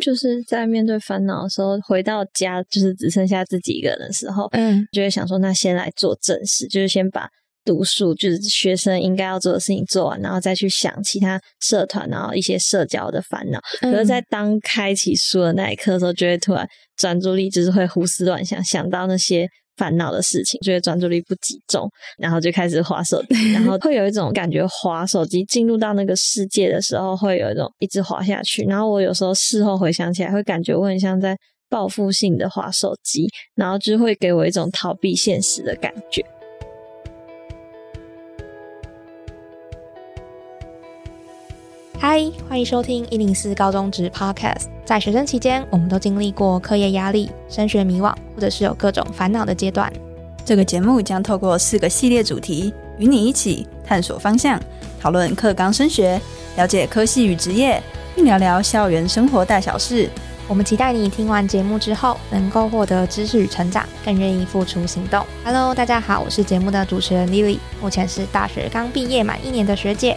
就是在面对烦恼的时候，回到家就是只剩下自己一个人的时候，嗯，就会想说，那先来做正事，就是先把读书，就是学生应该要做的事情做完，然后再去想其他社团，然后一些社交的烦恼。可是，在当开启书的那一刻的时候，就会突然专注力就是会胡思乱想，想到那些。烦恼的事情，觉得专注力不集中，然后就开始划手机，然后会有一种感觉，划手机进入到那个世界的时候，会有一种一直滑下去。然后我有时候事后回想起来，会感觉我很像在报复性的划手机，然后就会给我一种逃避现实的感觉。嗨，欢迎收听一零四高中职 Podcast。在学生期间，我们都经历过课业压力、升学迷惘，或者是有各种烦恼的阶段。这个节目将透过四个系列主题，与你一起探索方向，讨论课纲升学，了解科系与职业，并聊聊校园生活大小事。我们期待你听完节目之后，能够获得知识与成长，更愿意付出行动。Hello，大家好，我是节目的主持人 Lily，目前是大学刚毕业满一年的学姐。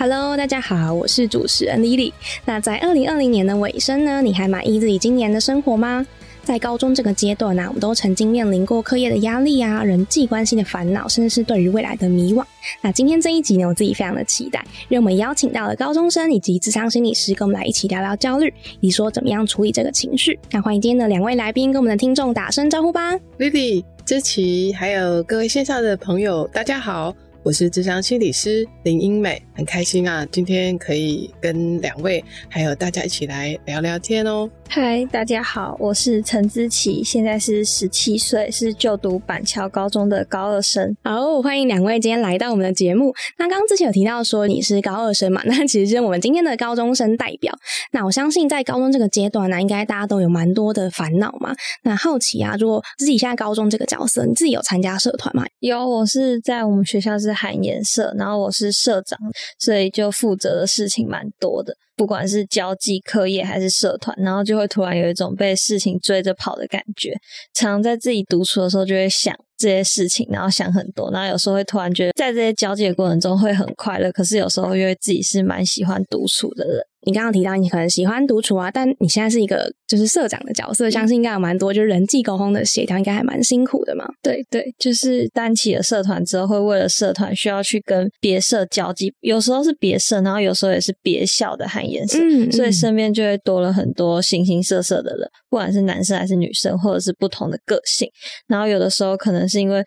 Hello，大家好，我是主持人 Lily。那在二零二零年的尾声呢，你还满意自己今年的生活吗？在高中这个阶段呢，我们都曾经面临过课业的压力啊，人际关系的烦恼，甚至是对于未来的迷惘。那今天这一集呢，我自己非常的期待，因为我们邀请到了高中生以及智商心理师，跟我们来一起聊聊焦虑，以及说怎么样处理这个情绪。那欢迎今天的两位来宾跟我们的听众打声招呼吧，Lily、知琪，还有各位线上的朋友，大家好。我是智商心理师林英美，很开心啊，今天可以跟两位还有大家一起来聊聊天哦。嗨，大家好，我是陈姿琪，现在是十七岁，是就读板桥高中的高二生。好，欢迎两位今天来到我们的节目。那刚刚之前有提到说你是高二生嘛？那其实是我们今天的高中生代表。那我相信在高中这个阶段呢，应该大家都有蛮多的烦恼嘛。那好奇啊，如果自己现在高中这个角色，你自己有参加社团吗？有，我是在我们学校是海颜色，然后我是社长，所以就负责的事情蛮多的。不管是交际、课业还是社团，然后就会突然有一种被事情追着跑的感觉。常在自己独处的时候，就会想这些事情，然后想很多。然后有时候会突然觉得，在这些交际的过程中会很快乐。可是有时候因为自己是蛮喜欢独处的人。你刚刚提到你可能喜欢独处啊，但你现在是一个就是社长的角色，相信应该有蛮多就是人际沟通的协调，应该还蛮辛苦的嘛。对对，就是担起了社团之后，会为了社团需要去跟别社交际，有时候是别社，然后有时候也是别校的和颜社，所以身边就会多了很多形形色色的人，不管是男生还是女生，或者是不同的个性。然后有的时候可能是因为。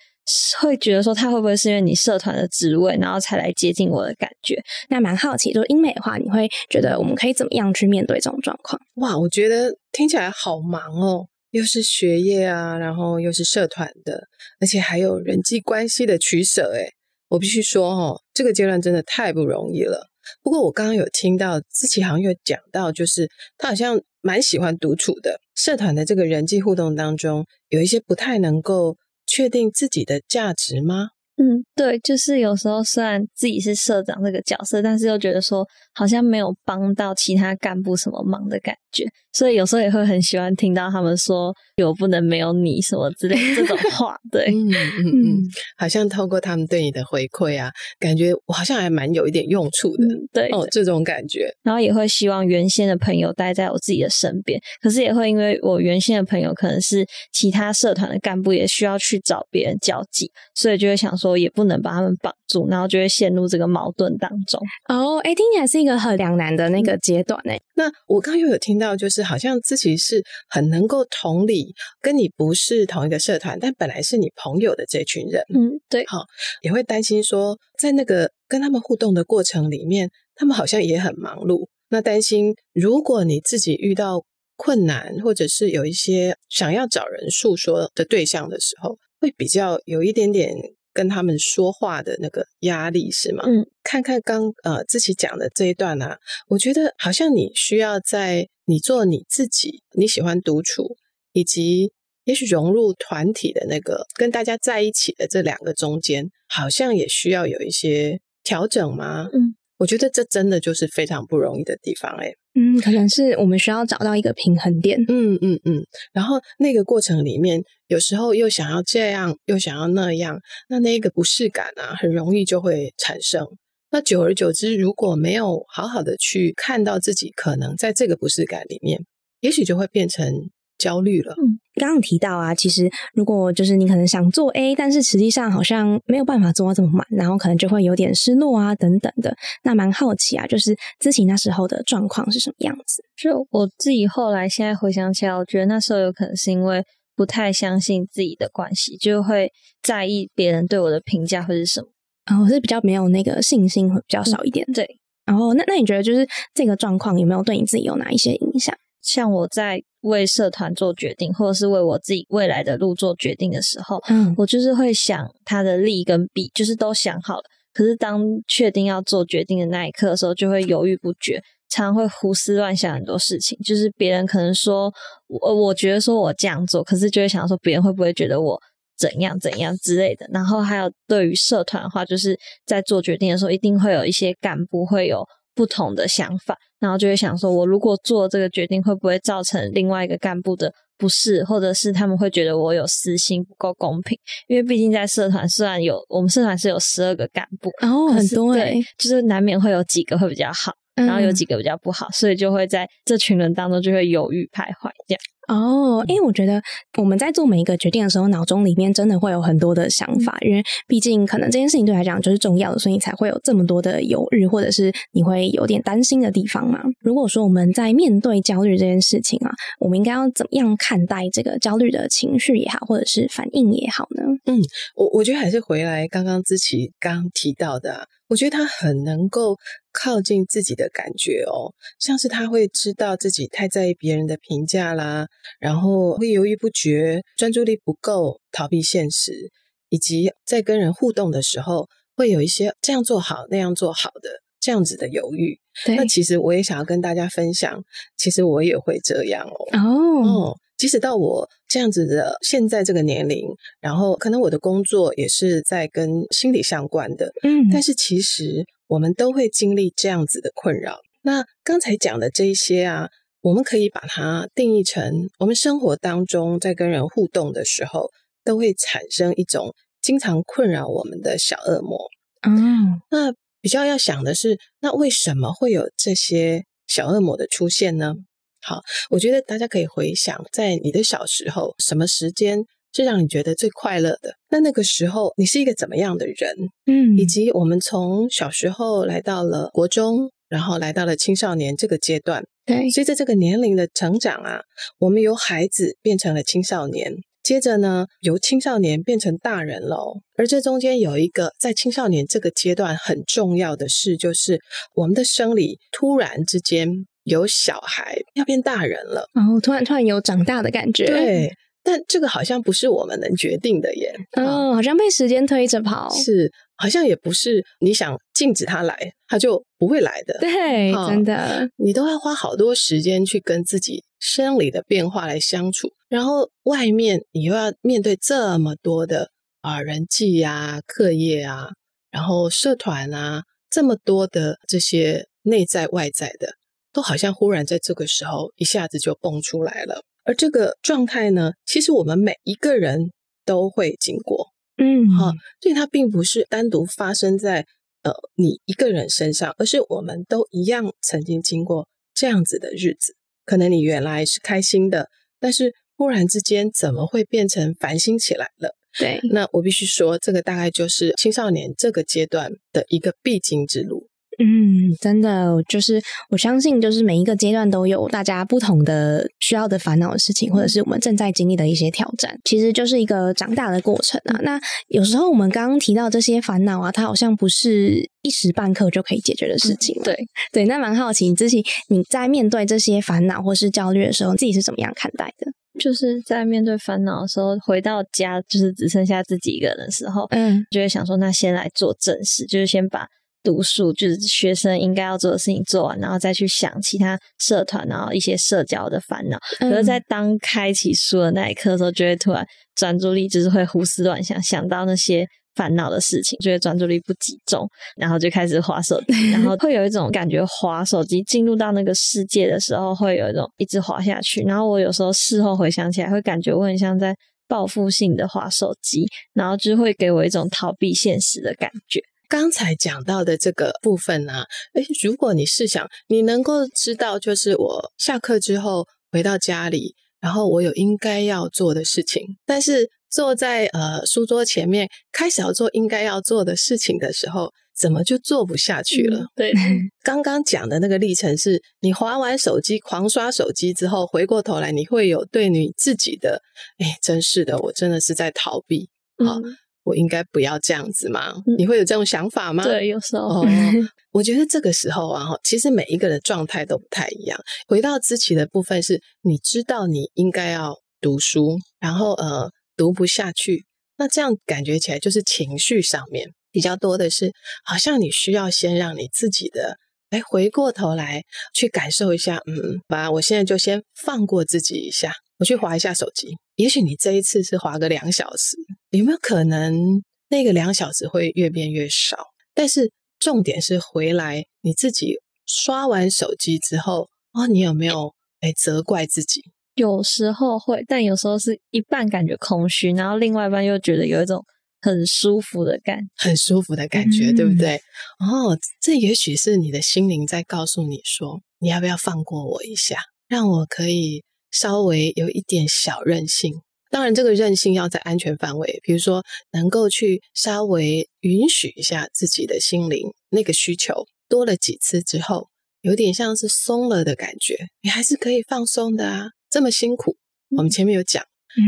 会觉得说他会不会是因为你社团的职位，然后才来接近我的感觉？那蛮好奇，就是英美的话，你会觉得我们可以怎么样去面对这种状况？哇，我觉得听起来好忙哦，又是学业啊，然后又是社团的，而且还有人际关系的取舍。哎，我必须说哦，这个阶段真的太不容易了。不过我刚刚有听到自己好像有讲到，就是他好像蛮喜欢独处的，社团的这个人际互动当中，有一些不太能够。确定自己的价值吗？嗯，对，就是有时候虽然自己是社长这个角色，但是又觉得说好像没有帮到其他干部什么忙的感觉。所以有时候也会很喜欢听到他们说“我不能没有你”什么之类这种话，对，嗯嗯嗯，好像透过他们对你的回馈啊，感觉我好像还蛮有一点用处的，对哦，这种感觉。然后也会希望原先的朋友待在我自己的身边，可是也会因为我原先的朋友可能是其他社团的干部，也需要去找别人交际，所以就会想说也不能把他们绑住，然后就会陷入这个矛盾当中。哦，哎，听起来是一个很两难的那个阶段呢。那我刚又有听到就是。好像自己是很能够同理，跟你不是同一个社团，但本来是你朋友的这群人，嗯，对，好，也会担心说，在那个跟他们互动的过程里面，他们好像也很忙碌。那担心，如果你自己遇到困难，或者是有一些想要找人诉说的对象的时候，会比较有一点点。跟他们说话的那个压力是吗？嗯，看看刚呃自己讲的这一段呢，我觉得好像你需要在你做你自己，你喜欢独处，以及也许融入团体的那个跟大家在一起的这两个中间，好像也需要有一些调整吗？嗯。我觉得这真的就是非常不容易的地方，哎，嗯，可能是我们需要找到一个平衡点，嗯嗯嗯，然后那个过程里面，有时候又想要这样，又想要那样，那那个不适感啊，很容易就会产生。那久而久之，如果没有好好的去看到自己可能在这个不适感里面，也许就会变成焦虑了。嗯，刚刚提到啊，其实如果就是你可能想做 A，但是实际上好像没有办法做到这么满，然后可能就会有点失落啊等等的。那蛮好奇啊，就是自己那时候的状况是什么样子？就我自己后来现在回想起来，我觉得那时候有可能是因为不太相信自己的关系，就会在意别人对我的评价会是什么。然后是比较没有那个信心会比较少一点。对，然后那那你觉得就是这个状况有没有对你自己有哪一些影响？像我在为社团做决定，或者是为我自己未来的路做决定的时候，嗯，我就是会想它的利跟弊，就是都想好了。可是当确定要做决定的那一刻的时候，就会犹豫不决，常常会胡思乱想很多事情。就是别人可能说我，我觉得说我这样做，可是就会想说别人会不会觉得我。怎样怎样之类的，然后还有对于社团的话，就是在做决定的时候，一定会有一些干部会有不同的想法，然后就会想说，我如果做这个决定，会不会造成另外一个干部的不适，或者是他们会觉得我有私心不够公平？因为毕竟在社团，虽然有我们社团是有十二个干部，然后很多对，就是难免会有几个会比较好，然后有几个比较不好，所以就会在这群人当中就会犹豫徘徊这样。哦，因为我觉得我们在做每一个决定的时候，脑中里面真的会有很多的想法，因为毕竟可能这件事情对来讲就是重要的，所以你才会有这么多的犹豫，或者是你会有点担心的地方嘛。如果说我们在面对焦虑这件事情啊，我们应该要怎么样看待这个焦虑的情绪也好，或者是反应也好呢？嗯，我我觉得还是回来刚刚之琪刚提到的，我觉得他很能够。靠近自己的感觉哦，像是他会知道自己太在意别人的评价啦，然后会犹豫不决，专注力不够，逃避现实，以及在跟人互动的时候，会有一些这样做好那样做好的这样子的犹豫。那其实我也想要跟大家分享，其实我也会这样哦。哦。即使到我这样子的现在这个年龄，然后可能我的工作也是在跟心理相关的，嗯，但是其实我们都会经历这样子的困扰。那刚才讲的这一些啊，我们可以把它定义成我们生活当中在跟人互动的时候，都会产生一种经常困扰我们的小恶魔。嗯，那比较要想的是，那为什么会有这些小恶魔的出现呢？好，我觉得大家可以回想，在你的小时候，什么时间是让你觉得最快乐的？那那个时候，你是一个怎么样的人？嗯，以及我们从小时候来到了国中，然后来到了青少年这个阶段，对，随着这个年龄的成长啊，我们由孩子变成了青少年，接着呢，由青少年变成大人喽。而这中间有一个在青少年这个阶段很重要的事，就是我们的生理突然之间。有小孩要变大人了，然后突然突然有长大的感觉。对，但这个好像不是我们能决定的耶。哦，好像被时间推着跑。是，好像也不是你想禁止他来，他就不会来的。对，真的，你都要花好多时间去跟自己生理的变化来相处，然后外面你又要面对这么多的啊人际啊、课业啊，然后社团啊，这么多的这些内在外在的。都好像忽然在这个时候一下子就蹦出来了，而这个状态呢，其实我们每一个人都会经过，嗯，哈，所以它并不是单独发生在呃你一个人身上，而是我们都一样曾经经过这样子的日子。可能你原来是开心的，但是忽然之间怎么会变成烦心起来了？对，那我必须说，这个大概就是青少年这个阶段的一个必经之路。嗯，真的，就是我相信，就是每一个阶段都有大家不同的需要的烦恼的事情，或者是我们正在经历的一些挑战，其实就是一个长大的过程啊。那有时候我们刚刚提到这些烦恼啊，它好像不是一时半刻就可以解决的事情。对对，那蛮好奇，你自己你在面对这些烦恼或是焦虑的时候，自己是怎么样看待的？就是在面对烦恼的时候，回到家就是只剩下自己一个人的时候，嗯，就会想说，那先来做正事，就是先把。读书就是学生应该要做的事情做完，然后再去想其他社团，然后一些社交的烦恼。可是，在当开启书的那一刻的时候，就会突然专注力就是会胡思乱想，想到那些烦恼的事情，觉得专注力不集中，然后就开始划手机，然后 会有一种感觉，划手机进入到那个世界的时候，会有一种一直滑下去。然后我有时候事后回想起来，会感觉我很像在报复性的划手机，然后就会给我一种逃避现实的感觉。刚才讲到的这个部分呢，诶，如果你试想，你能够知道，就是我下课之后回到家里，然后我有应该要做的事情，但是坐在呃书桌前面开始要做应该要做的事情的时候，怎么就做不下去了？对，刚刚讲的那个历程是，你划完手机、狂刷手机之后，回过头来，你会有对你自己的，哎，真是的，我真的是在逃避，好。我应该不要这样子吗？你会有这种想法吗？对，有时候。我觉得这个时候啊，其实每一个人状态都不太一样。回到之前的部分，是你知道你应该要读书，然后呃读不下去，那这样感觉起来就是情绪上面比较多的是，好像你需要先让你自己的哎回过头来去感受一下，嗯，吧，我现在就先放过自己一下，我去划一下手机。也许你这一次是划个两小时。有没有可能那个两小时会越变越少？但是重点是回来你自己刷完手机之后哦，你有没有哎责怪自己？有时候会，但有时候是一半感觉空虚，然后另外一半又觉得有一种很舒服的感，很舒服的感觉，对不对？哦，这也许是你的心灵在告诉你说，你要不要放过我一下，让我可以稍微有一点小任性。当然，这个任性要在安全范围，比如说能够去稍微允许一下自己的心灵那个需求多了几次之后，有点像是松了的感觉，你还是可以放松的啊。这么辛苦，我们前面有讲，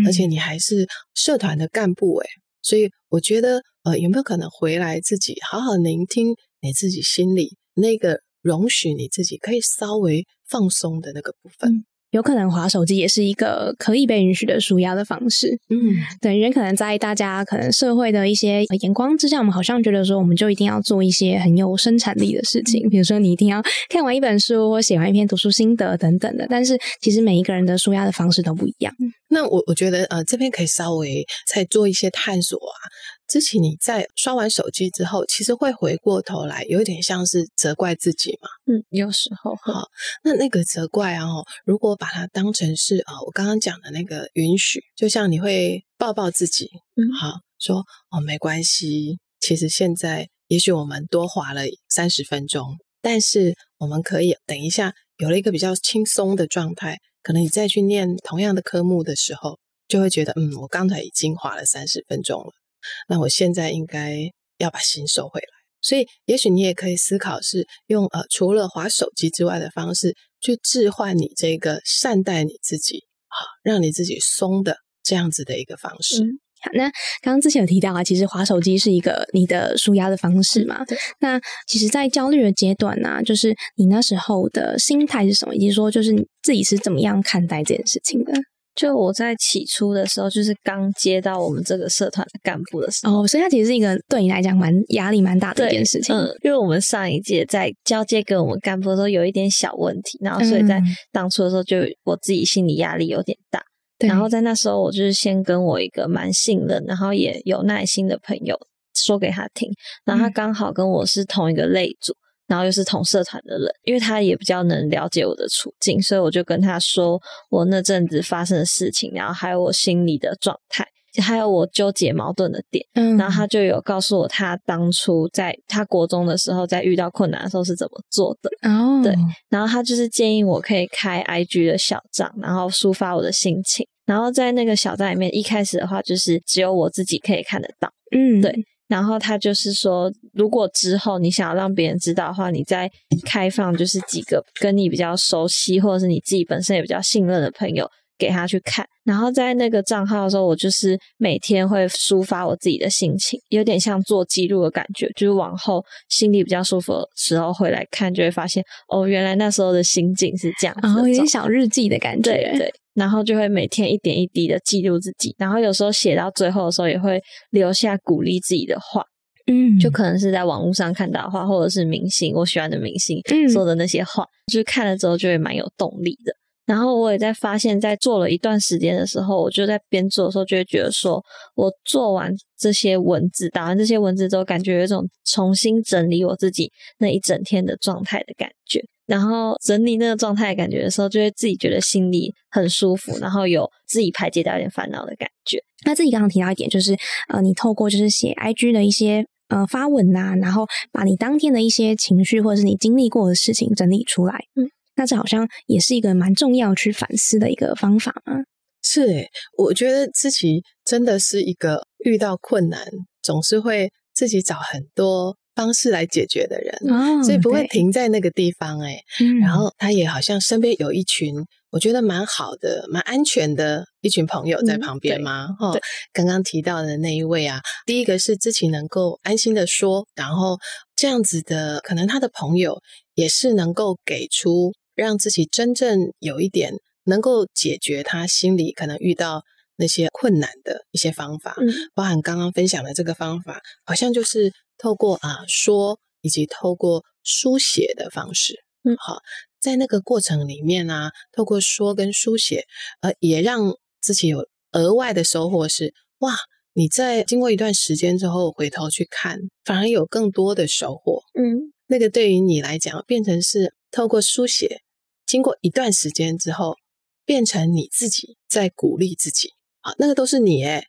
而且你还是社团的干部诶所以我觉得呃，有没有可能回来自己好好聆听你自己心里那个容许你自己可以稍微放松的那个部分？有可能划手机也是一个可以被允许的舒压的方式。嗯，对，人可能在大家可能社会的一些眼光之下，我们好像觉得说，我们就一定要做一些很有生产力的事情，比如说你一定要 看完一本书或写完一篇读书心得等等的。但是其实每一个人的舒压的方式都不一样。那我我觉得呃，这边可以稍微再做一些探索啊。之前你在刷完手机之后，其实会回过头来，有点像是责怪自己嘛。嗯，有时候好。那那个责怪啊，如果把它当成是啊，我刚刚讲的那个允许，就像你会抱抱自己，嗯，好说哦，没关系。其实现在也许我们多花了三十分钟，但是我们可以等一下有了一个比较轻松的状态，可能你再去念同样的科目的时候，就会觉得嗯，我刚才已经花了三十分钟了。那我现在应该要把心收回来，所以也许你也可以思考是用呃除了划手机之外的方式去置换你这个善待你自己，好让你自己松的这样子的一个方式。好，那刚刚之前有提到啊，其实划手机是一个你的舒压的方式嘛。那其实，在焦虑的阶段呢，就是你那时候的心态是什么，以及说就是你自己是怎么样看待这件事情的？就我在起初的时候，就是刚接到我们这个社团的干部的时候，哦，所以它其实是一个对你来讲蛮压力蛮大的一件事情。嗯，因为我们上一届在交接给我们干部的时候有一点小问题，然后所以在当初的时候就我自己心理压力有点大。然后在那时候，我就是先跟我一个蛮信任，然后也有耐心的朋友说给他听，然后他刚好跟我是同一个类组。然后又是同社团的人，因为他也比较能了解我的处境，所以我就跟他说我那阵子发生的事情，然后还有我心里的状态，还有我纠结矛盾的点。嗯，然后他就有告诉我他当初在他国中的时候，在遇到困难的时候是怎么做的。哦，对，然后他就是建议我可以开 IG 的小账，然后抒发我的心情。然后在那个小账里面，一开始的话就是只有我自己可以看得到。嗯，对。然后他就是说，如果之后你想要让别人知道的话，你再开放就是几个跟你比较熟悉，或者是你自己本身也比较信任的朋友给他去看。然后在那个账号的时候，我就是每天会抒发我自己的心情，有点像做记录的感觉。就是往后心里比较舒服的时候回来看，就会发现哦，原来那时候的心境是这样，然后有点小日记的感觉。对对。然后就会每天一点一滴的记录自己，然后有时候写到最后的时候，也会留下鼓励自己的话，嗯，就可能是在网络上看到的话，或者是明星我喜欢的明星说的那些话，就是看了之后就会蛮有动力的。然后我也在发现，在做了一段时间的时候，我就在边做的时候，就会觉得说，我做完这些文字，打完这些文字之后，感觉有一种重新整理我自己那一整天的状态的感觉。然后整理那个状态感觉的时候，就会自己觉得心里很舒服，然后有自己排解掉一点烦恼的感觉。那自己刚刚提到一点，就是呃，你透过就是写 IG 的一些。呃发文呐，然后把你当天的一些情绪或者是你经历过的事情整理出来。嗯，那这好像也是一个蛮重要去反思的一个方法嘛。是诶，我觉得自己真的是一个遇到困难总是会自己找很多。方式来解决的人，所以不会停在那个地方哎。然后他也好像身边有一群，我觉得蛮好的、蛮安全的一群朋友在旁边嘛。哈，刚刚提到的那一位啊，第一个是自己能够安心的说，然后这样子的，可能他的朋友也是能够给出让自己真正有一点能够解决他心里可能遇到那些困难的一些方法，包含刚刚分享的这个方法，好像就是。透过啊说，以及透过书写的方式，嗯，好，在那个过程里面呢，透过说跟书写，呃，也让自己有额外的收获是，哇，你在经过一段时间之后回头去看，反而有更多的收获，嗯，那个对于你来讲，变成是透过书写，经过一段时间之后，变成你自己在鼓励自己，啊，那个都是你诶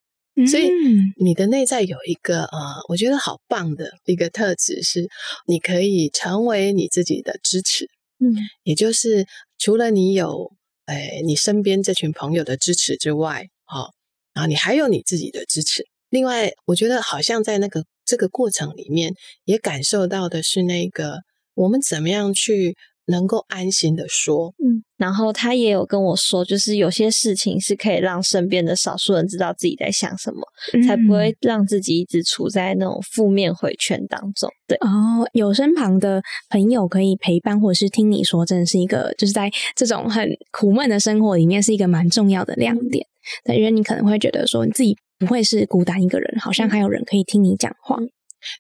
所以你的内在有一个呃，我觉得好棒的一个特质是，你可以成为你自己的支持，嗯，也就是除了你有诶你身边这群朋友的支持之外，好，然后你还有你自己的支持。另外，我觉得好像在那个这个过程里面，也感受到的是那个我们怎么样去。能够安心的说，嗯，然后他也有跟我说，就是有些事情是可以让身边的少数人知道自己在想什么，才不会让自己一直处在那种负面回圈当中。对，哦，有身旁的朋友可以陪伴，或者是听你说，真的是一个，就是在这种很苦闷的生活里面，是一个蛮重要的亮点。对，因为你可能会觉得说，你自己不会是孤单一个人，好像还有人可以听你讲话，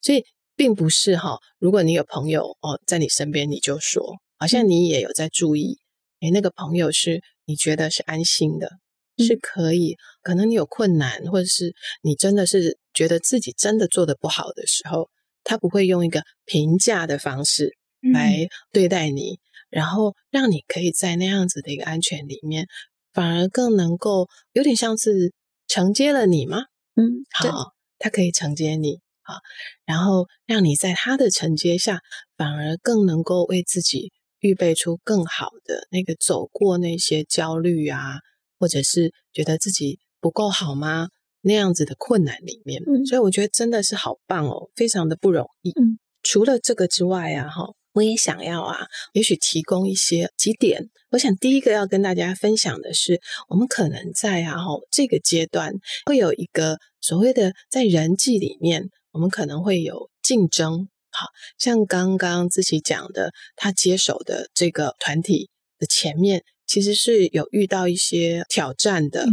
所以并不是哈。如果你有朋友哦在你身边，你就说。好像你也有在注意，诶那个朋友是你觉得是安心的，是可以。可能你有困难，或者是你真的是觉得自己真的做的不好的时候，他不会用一个评价的方式来对待你，然后让你可以在那样子的一个安全里面，反而更能够有点像是承接了你吗？嗯，好，他可以承接你，啊，然后让你在他的承接下，反而更能够为自己。预备出更好的那个，走过那些焦虑啊，或者是觉得自己不够好吗？那样子的困难里面，所以我觉得真的是好棒哦，非常的不容易。嗯，除了这个之外啊，哈，我也想要啊，也许提供一些几点。我想第一个要跟大家分享的是，我们可能在啊，哈，这个阶段会有一个所谓的在人际里面，我们可能会有竞争。好像刚刚自己讲的，他接手的这个团体的前面，其实是有遇到一些挑战的。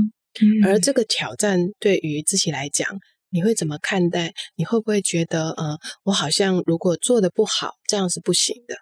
而这个挑战对于自己来讲，你会怎么看待？你会不会觉得，呃，我好像如果做的不好，这样是不行的？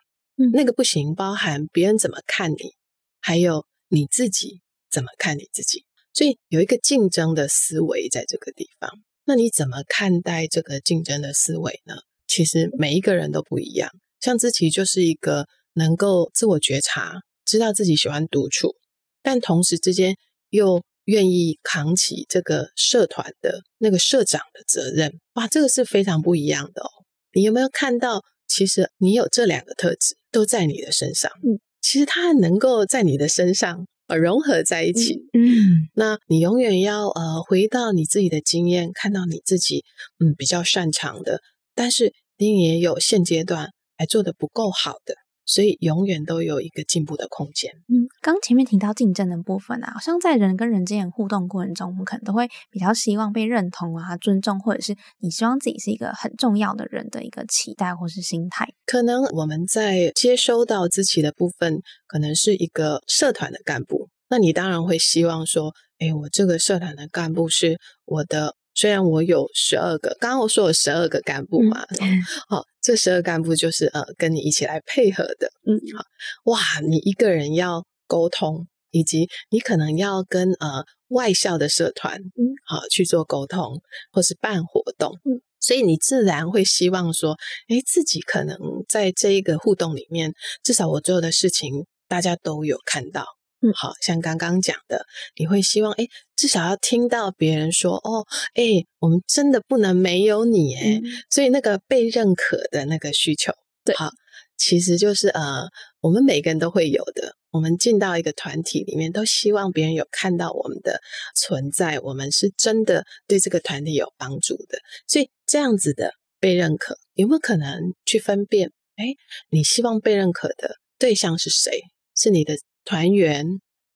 那个不行，包含别人怎么看你，还有你自己怎么看你自己。所以有一个竞争的思维在这个地方。那你怎么看待这个竞争的思维呢？其实每一个人都不一样，像志奇就是一个能够自我觉察，知道自己喜欢独处，但同时之间又愿意扛起这个社团的那个社长的责任。哇，这个是非常不一样的哦。你有没有看到，其实你有这两个特质都在你的身上？嗯，其实它能够在你的身上呃融合在一起。嗯，那你永远要呃回到你自己的经验，看到你自己嗯比较擅长的。但是你也有现阶段还做的不够好的，所以永远都有一个进步的空间。嗯，刚前面提到竞争的部分啊，好像在人跟人之间互动过程中，我们可能都会比较希望被认同啊、尊重，或者是你希望自己是一个很重要的人的一个期待或是心态。可能我们在接收到自己的部分，可能是一个社团的干部，那你当然会希望说，哎，我这个社团的干部是我的。虽然我有十二个，刚刚我说有十二个干部嘛，好，这十二干部就是呃跟你一起来配合的，嗯，好，哇，你一个人要沟通，以及你可能要跟呃外校的社团，嗯，好去做沟通，或是办活动，嗯，所以你自然会希望说，哎，自己可能在这一个互动里面，至少我做的事情大家都有看到，嗯，好像刚刚讲的，你会希望，哎，至少要听到别人说，哦，哎，我们真的不能没有你，哎，所以那个被认可的那个需求，对，好，其实就是呃，我们每个人都会有的。我们进到一个团体里面，都希望别人有看到我们的存在，我们是真的对这个团体有帮助的。所以这样子的被认可，有没有可能去分辨？哎，你希望被认可的对象是谁？是你的团员？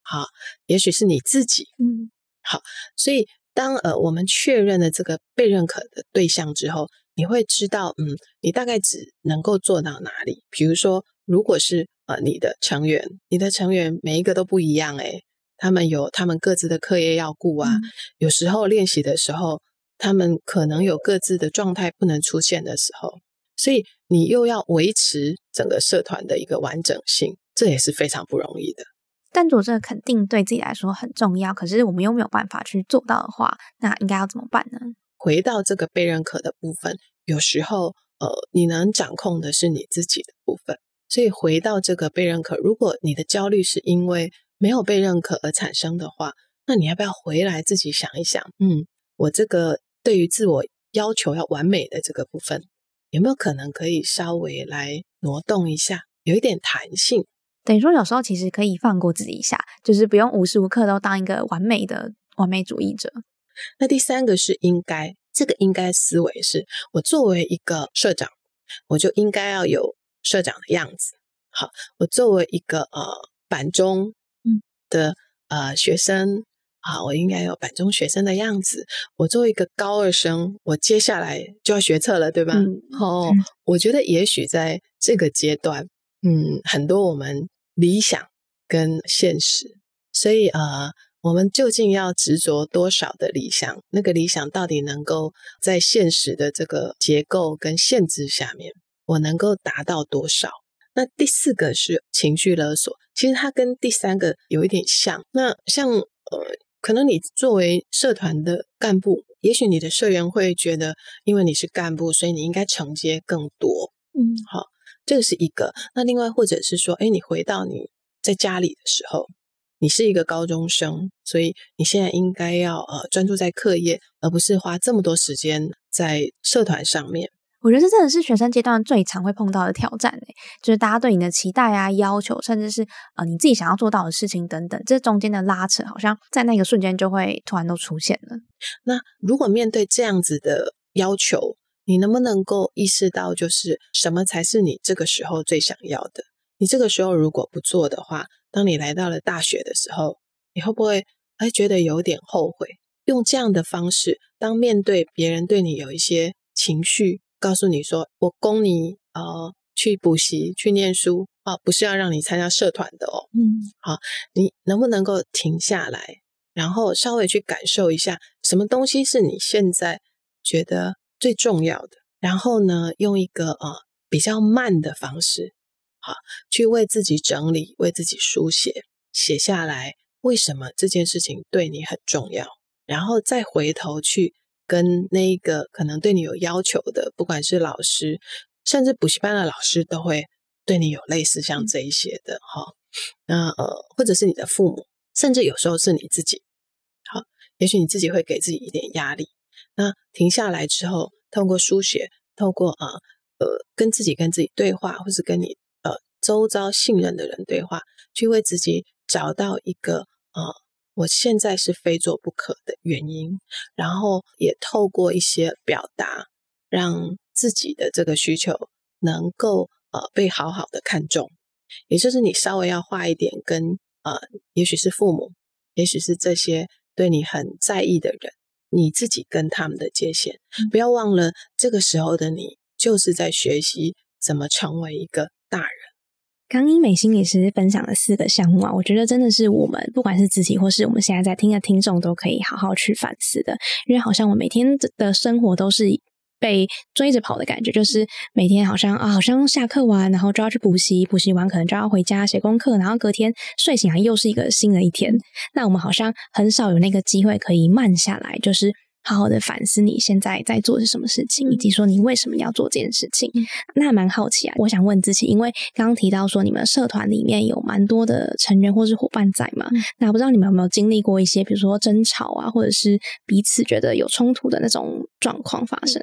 好，也许是你自己。嗯，好。所以当呃我们确认了这个被认可的对象之后，你会知道，嗯，你大概只能够做到哪里？比如说，如果是呃你的成员，你的成员每一个都不一样，诶他们有他们各自的课业要顾啊，有时候练习的时候，他们可能有各自的状态不能出现的时候，所以你又要维持整个社团的一个完整性，这也是非常不容易的。但如果这个肯定对自己来说很重要，可是我们又没有办法去做到的话，那应该要怎么办呢？回到这个被认可的部分，有时候，呃，你能掌控的是你自己的部分。所以回到这个被认可，如果你的焦虑是因为没有被认可而产生的话，那你要不要回来自己想一想？嗯，我这个对于自我要求要完美的这个部分，有没有可能可以稍微来挪动一下，有一点弹性？等于说，有时候其实可以放过自己一下，就是不用无时无刻都当一个完美的完美主义者。那第三个是应该，这个应该思维是我作为一个社长，我就应该要有社长的样子。好，我作为一个呃板中的呃学生，啊，我应该有板中学生的样子。我作为一个高二生，我接下来就要学测了，对吧？哦，我觉得也许在这个阶段，嗯，很多我们理想跟现实，所以呃。我们究竟要执着多少的理想？那个理想到底能够在现实的这个结构跟限制下面，我能够达到多少？那第四个是情绪勒索，其实它跟第三个有一点像。那像呃，可能你作为社团的干部，也许你的社员会觉得，因为你是干部，所以你应该承接更多。嗯，好，这个是一个。那另外或者是说，哎，你回到你在家里的时候。你是一个高中生，所以你现在应该要呃专注在课业，而不是花这么多时间在社团上面。我觉得这真的是学生阶段最常会碰到的挑战诶，就是大家对你的期待啊、要求，甚至是呃你自己想要做到的事情等等，这中间的拉扯，好像在那个瞬间就会突然都出现了。那如果面对这样子的要求，你能不能够意识到，就是什么才是你这个时候最想要的？你这个时候如果不做的话，当你来到了大学的时候，你会不会还觉得有点后悔？用这样的方式，当面对别人对你有一些情绪，告诉你说我供你呃去补习去念书啊，不是要让你参加社团的哦。嗯，好，你能不能够停下来，然后稍微去感受一下，什么东西是你现在觉得最重要的？然后呢，用一个呃比较慢的方式。好，去为自己整理，为自己书写，写下来为什么这件事情对你很重要，然后再回头去跟那个可能对你有要求的，不管是老师，甚至补习班的老师，都会对你有类似像这一些的哈。那呃，或者是你的父母，甚至有时候是你自己。好，也许你自己会给自己一点压力。那停下来之后，透过书写，透过啊呃跟自己跟自己对话，或是跟你呃。周遭信任的人对话，去为自己找到一个呃，我现在是非做不可的原因，然后也透过一些表达，让自己的这个需求能够呃被好好的看重。也就是你稍微要花一点跟呃，也许是父母，也许是这些对你很在意的人，你自己跟他们的界限，不要忘了这个时候的你就是在学习怎么成为一个大人。刚英美心理师分享了四个项目啊，我觉得真的是我们不管是自己或是我们现在在听的听众都可以好好去反思的，因为好像我每天的生活都是被追着跑的感觉，就是每天好像啊，好像下课完然后就要去补习，补习完可能就要回家写功课，然后隔天睡醒来又是一个新的一天。那我们好像很少有那个机会可以慢下来，就是好好的反思你现在在做是什么事情，以及说你为什么要做这件事情。那蛮好奇啊，我想问自己，因为刚刚提到说你们社团里面有蛮多的成员或是伙伴在嘛，那不知道你们有没有经历过一些，比如说争吵啊，或者是彼此觉得有冲突的那种状况发生？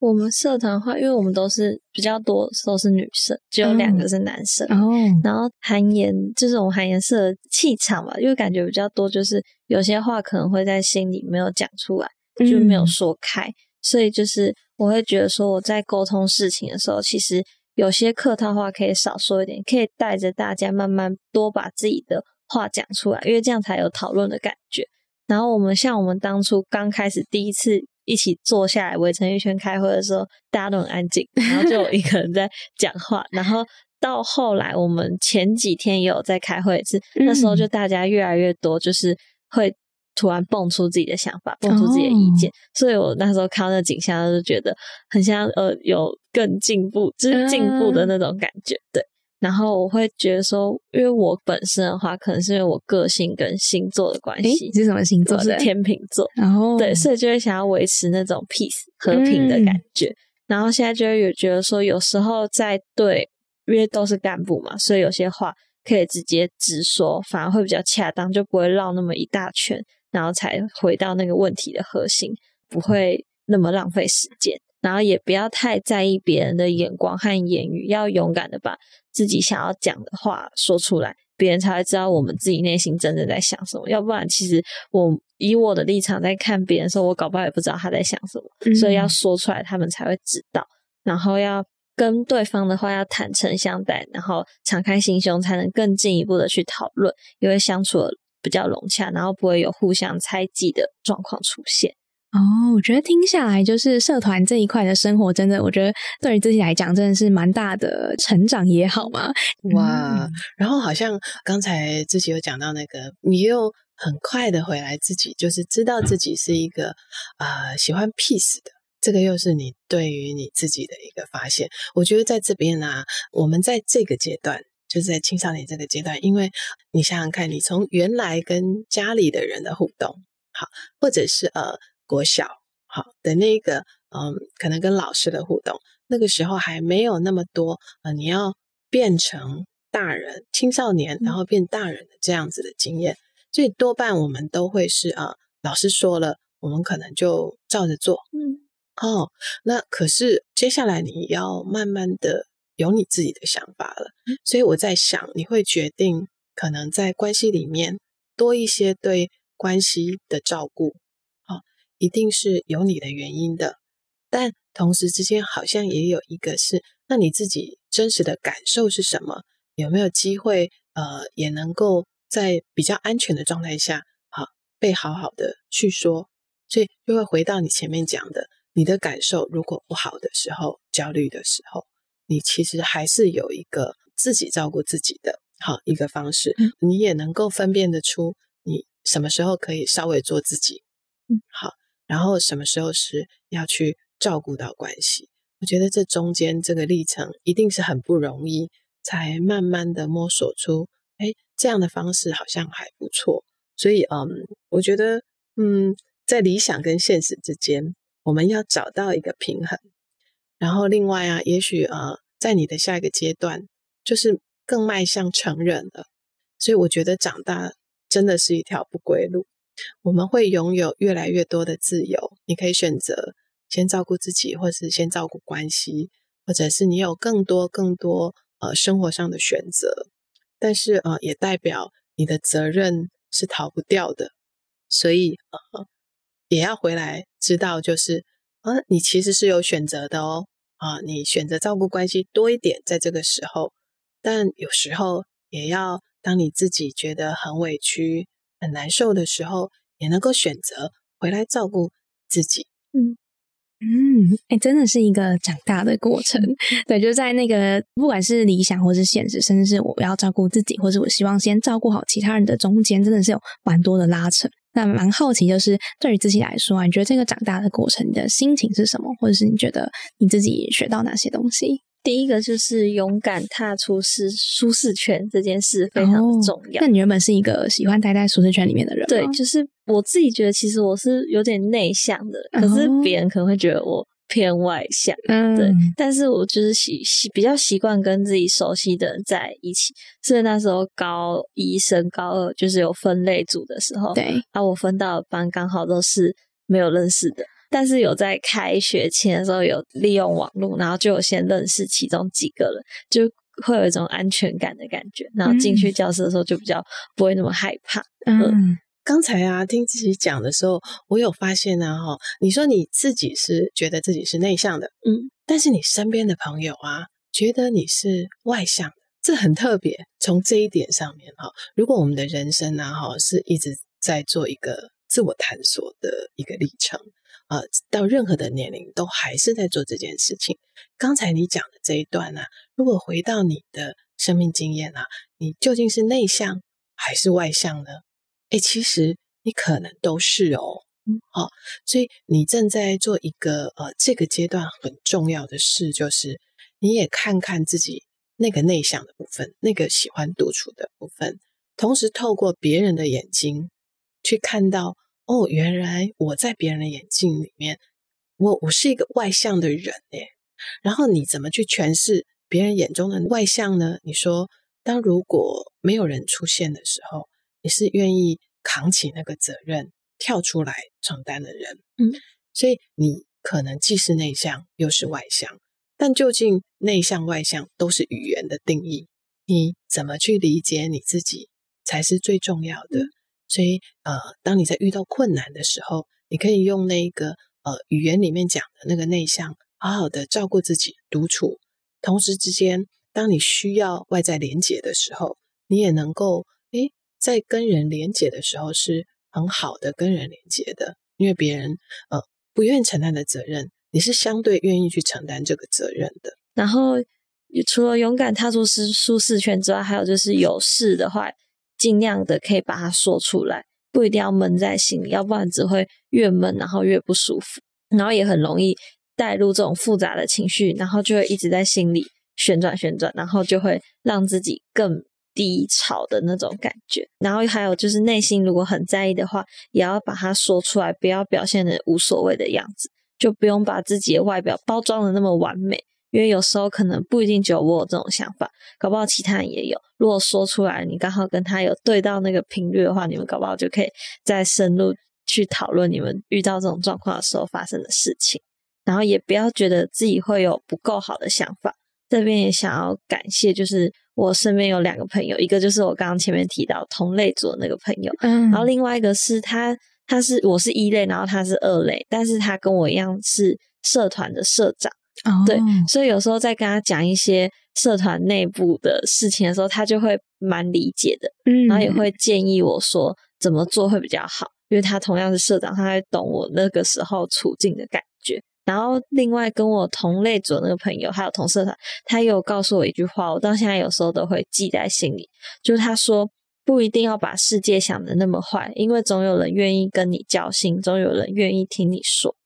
我们社团的话，因为我们都是比较多都是女生，只有两个是男生。哦，然后韩颜就是我们韩颜社的气场吧，因为感觉比较多，就是有些话可能会在心里没有讲出来，就没有说开，所以就是我会觉得说我在沟通事情的时候，其实有些客套话可以少说一点，可以带着大家慢慢多把自己的话讲出来，因为这样才有讨论的感觉。然后我们像我们当初刚开始第一次。一起坐下来围成一圈开会的时候，大家都很安静，然后就有一个人在讲话。然后到后来，我们前几天也有在开会，是那时候就大家越来越多，就是会突然蹦出自己的想法，蹦出自己的意见。所以我那时候看到那景象，就觉得很像呃有更进步，就是进步的那种感觉，对。然后我会觉得说，因为我本身的话，可能是因为我个性跟星座的关系。你是什么星座？是天秤座。然后对，所以就会想要维持那种 peace 和平的感觉。然后现在就会有觉得说，有时候在对，因为都是干部嘛，所以有些话可以直接直说，反而会比较恰当，就不会绕那么一大圈，然后才回到那个问题的核心，不会那么浪费时间。然后也不要太在意别人的眼光和言语，要勇敢的把自己想要讲的话说出来，别人才会知道我们自己内心真的在想什么。要不然，其实我以我的立场在看别人的时候，我搞不好也不知道他在想什么。所以要说出来，他们才会知道。然后要跟对方的话要坦诚相待，然后敞开心胸，才能更进一步的去讨论，因为相处的比较融洽，然后不会有互相猜忌的状况出现。哦，我觉得听下来，就是社团这一块的生活，真的，我觉得对于自己来讲，真的是蛮大的成长也好嘛。哇，然后好像刚才自己有讲到那个，你又很快的回来，自己就是知道自己是一个啊喜欢 peace 的，这个又是你对于你自己的一个发现。我觉得在这边呢，我们在这个阶段，就是在青少年这个阶段，因为你想想看，你从原来跟家里的人的互动，好，或者是呃。国小好的那个，嗯，可能跟老师的互动，那个时候还没有那么多，呃，你要变成大人、青少年，然后变大人的这样子的经验，所以多半我们都会是啊，老师说了，我们可能就照着做，嗯，哦，那可是接下来你要慢慢的有你自己的想法了，所以我在想，你会决定可能在关系里面多一些对关系的照顾。一定是有你的原因的，但同时之间好像也有一个是，那你自己真实的感受是什么？有没有机会呃，也能够在比较安全的状态下，好被好好的去说？所以就会回到你前面讲的，你的感受如果不好的时候，焦虑的时候，你其实还是有一个自己照顾自己的好一个方式，你也能够分辨得出你什么时候可以稍微做自己，嗯，好。然后什么时候是要去照顾到关系？我觉得这中间这个历程一定是很不容易，才慢慢的摸索出，哎，这样的方式好像还不错。所以，嗯，我觉得，嗯，在理想跟现实之间，我们要找到一个平衡。然后，另外啊，也许啊，在你的下一个阶段，就是更迈向成人了。所以，我觉得长大真的是一条不归路。我们会拥有越来越多的自由，你可以选择先照顾自己，或是先照顾关系，或者是你有更多更多呃生活上的选择。但是呃，也代表你的责任是逃不掉的，所以呃，也要回来知道，就是啊，你其实是有选择的哦啊，你选择照顾关系多一点，在这个时候，但有时候也要当你自己觉得很委屈。很难受的时候，也能够选择回来照顾自己。嗯嗯，哎，真的是一个长大的过程。对，就在那个不管是理想或是现实，甚至是我要照顾自己，或是我希望先照顾好其他人的中间，真的是有蛮多的拉扯。那蛮好奇，就是对于自己来说啊，你觉得这个长大的过程，你的心情是什么？或者是你觉得你自己学到哪些东西？第一个就是勇敢踏出舒舒适圈这件事非常的重要。那你原本是一个喜欢待在舒适圈里面的人？对，就是我自己觉得，其实我是有点内向的，可是别人可能会觉得我偏外向。嗯，对，但是我就是习习比较习惯跟自己熟悉的人在一起。所以那时候高一升高二，就是有分类组的时候，对，啊，我分到的班刚好都是没有认识的。但是有在开学前的时候有利用网络，然后就有先认识其中几个人，就会有一种安全感的感觉。然后进去教室的时候就比较不会那么害怕。嗯，刚才啊听自己讲的时候，我有发现啊哈，你说你自己是觉得自己是内向的，嗯，但是你身边的朋友啊觉得你是外向的，这很特别。从这一点上面哈，如果我们的人生呢哈是一直在做一个自我探索的一个历程。呃，到任何的年龄都还是在做这件事情。刚才你讲的这一段呢，如果回到你的生命经验啊，你究竟是内向还是外向呢？哎，其实你可能都是哦。嗯，好，所以你正在做一个呃这个阶段很重要的事，就是你也看看自己那个内向的部分，那个喜欢独处的部分，同时透过别人的眼睛去看到。哦，原来我在别人的眼镜里面，我我是一个外向的人诶。然后你怎么去诠释别人眼中的外向呢？你说，当如果没有人出现的时候，你是愿意扛起那个责任，跳出来承担的人。嗯，所以你可能既是内向又是外向，但究竟内向外向都是语言的定义，你怎么去理解你自己才是最重要的。所以，呃，当你在遇到困难的时候，你可以用那个呃语言里面讲的那个内向，好好的照顾自己，独处。同时之间，当你需要外在连接的时候，你也能够诶，在跟人连接的时候是很好的跟人连接的，因为别人呃不愿意承担的责任，你是相对愿意去承担这个责任的。然后，除了勇敢踏出舒舒适圈之外，还有就是有事的话。尽量的可以把它说出来，不一定要闷在心里，要不然只会越闷，然后越不舒服，然后也很容易带入这种复杂的情绪，然后就会一直在心里旋转旋转，然后就会让自己更低潮的那种感觉。然后还有就是内心如果很在意的话，也要把它说出来，不要表现的无所谓的样子，就不用把自己的外表包装的那么完美。因为有时候可能不一定只有我有这种想法，搞不好其他人也有。如果说出来，你刚好跟他有对到那个频率的话，你们搞不好就可以再深入去讨论你们遇到这种状况的时候发生的事情。然后也不要觉得自己会有不够好的想法。这边也想要感谢，就是我身边有两个朋友，一个就是我刚刚前面提到同类组的那个朋友，嗯，然后另外一个是他，他是我是一类，然后他是二类，但是他跟我一样是社团的社长。对，所以有时候在跟他讲一些社团内部的事情的时候，他就会蛮理解的，嗯，然后也会建议我说怎么做会比较好，因为他同样是社长，他会懂我那个时候处境的感觉。然后另外跟我同类组的那个朋友，还有同社团，他有告诉我一句话，我到现在有时候都会记在心里，就是他说不一定要把世界想的那么坏，因为总有人愿意跟你交心，总有人愿意听你说。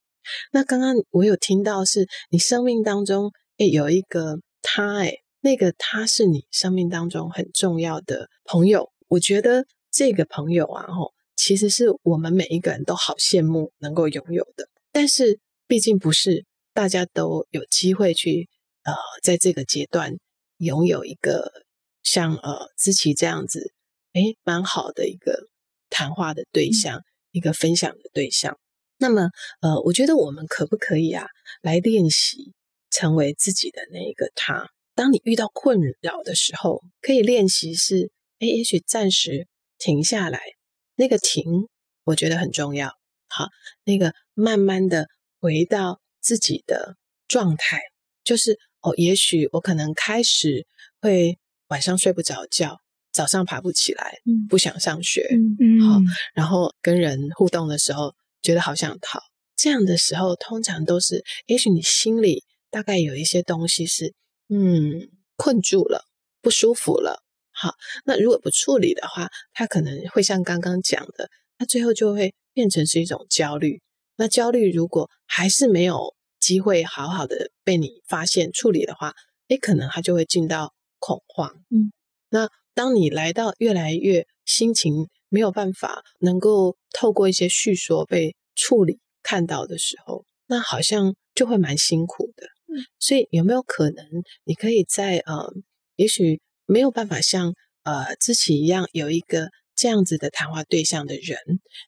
那刚刚我有听到是你生命当中诶有一个他诶，那个他是你生命当中很重要的朋友。我觉得这个朋友啊，吼，其实是我们每一个人都好羡慕能够拥有的。但是毕竟不是大家都有机会去呃，在这个阶段拥有一个像呃知琪这样子诶蛮好的一个谈话的对象，一个分享的对象。那么，呃，我觉得我们可不可以啊，来练习成为自己的那一个他？当你遇到困扰的时候，可以练习是，哎，也许暂时停下来，那个停，我觉得很重要。好，那个慢慢的回到自己的状态，就是哦，也许我可能开始会晚上睡不着觉，早上爬不起来，不想上学，嗯，好，然后跟人互动的时候。觉得好想逃，这样的时候通常都是，也许你心里大概有一些东西是，嗯，困住了，不舒服了。好，那如果不处理的话，它可能会像刚刚讲的，它最后就会变成是一种焦虑。那焦虑如果还是没有机会好好的被你发现处理的话，诶，可能它就会进到恐慌。嗯，那当你来到越来越心情没有办法能够透过一些叙说被处理看到的时候，那好像就会蛮辛苦的。嗯，所以有没有可能你可以在呃，也许没有办法像呃自己一样有一个。这样子的谈话对象的人，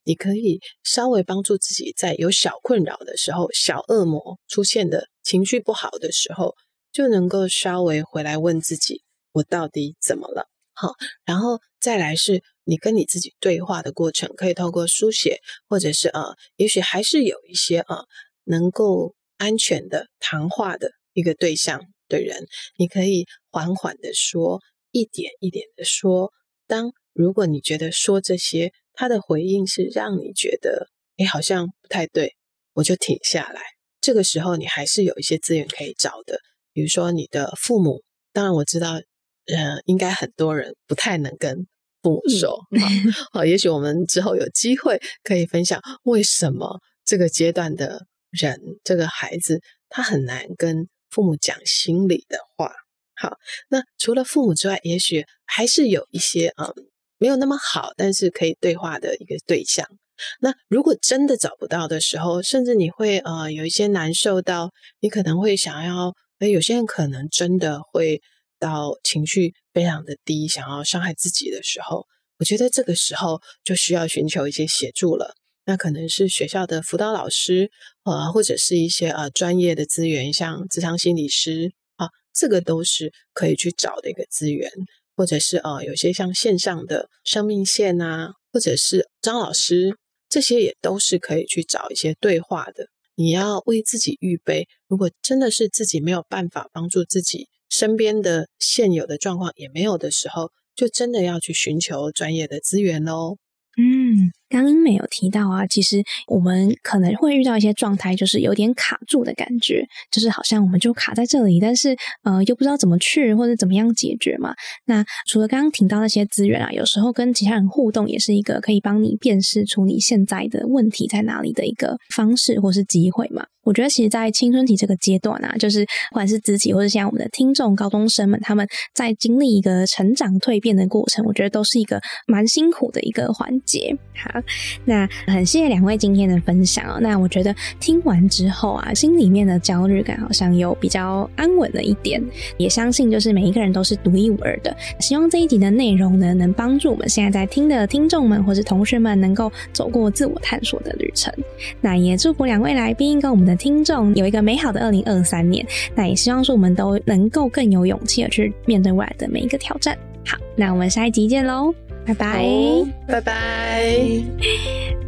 你可以稍微帮助自己，在有小困扰的时候、小恶魔出现的情绪不好的时候，就能够稍微回来问自己：我到底怎么了？好，然后再来是你跟你自己对话的过程，可以透过书写，或者是呃，也许还是有一些呃能够安全的谈话的一个对象的人，你可以缓缓的说，一点一点的说，当。如果你觉得说这些，他的回应是让你觉得，诶，好像不太对，我就停下来。这个时候，你还是有一些资源可以找的，比如说你的父母。当然，我知道，呃，应该很多人不太能跟父母说。好，也许我们之后有机会可以分享，为什么这个阶段的人，这个孩子，他很难跟父母讲心里的话。好，那除了父母之外，也许还是有一些，嗯。没有那么好，但是可以对话的一个对象。那如果真的找不到的时候，甚至你会呃有一些难受到，你可能会想要，哎，有些人可能真的会到情绪非常的低，想要伤害自己的时候，我觉得这个时候就需要寻求一些协助了。那可能是学校的辅导老师，呃，或者是一些呃专业的资源，像职场心理师啊，这个都是可以去找的一个资源。或者是呃，有些像线上的生命线啊，或者是张老师，这些也都是可以去找一些对话的。你要为自己预备，如果真的是自己没有办法帮助自己，身边的现有的状况也没有的时候，就真的要去寻求专业的资源喽。嗯。嗯刚英美有提到啊，其实我们可能会遇到一些状态，就是有点卡住的感觉，就是好像我们就卡在这里，但是呃又不知道怎么去或者怎么样解决嘛。那除了刚刚提到那些资源啊，有时候跟其他人互动也是一个可以帮你辨识出你现在的问题在哪里的一个方式或是机会嘛。我觉得其实，在青春期这个阶段啊，就是不管是自己或者像我们的听众高中生们，他们在经历一个成长蜕变的过程，我觉得都是一个蛮辛苦的一个环节。好。那很谢谢两位今天的分享哦。那我觉得听完之后啊，心里面的焦虑感好像有比较安稳了一点。也相信就是每一个人都是独一无二的。希望这一集的内容呢，能帮助我们现在在听的听众们或是同学们，能够走过自我探索的旅程。那也祝福两位来宾跟我们的听众有一个美好的二零二三年。那也希望说我们都能够更有勇气的去面对未来的每一个挑战。好，那我们下一集见喽。拜拜，拜拜。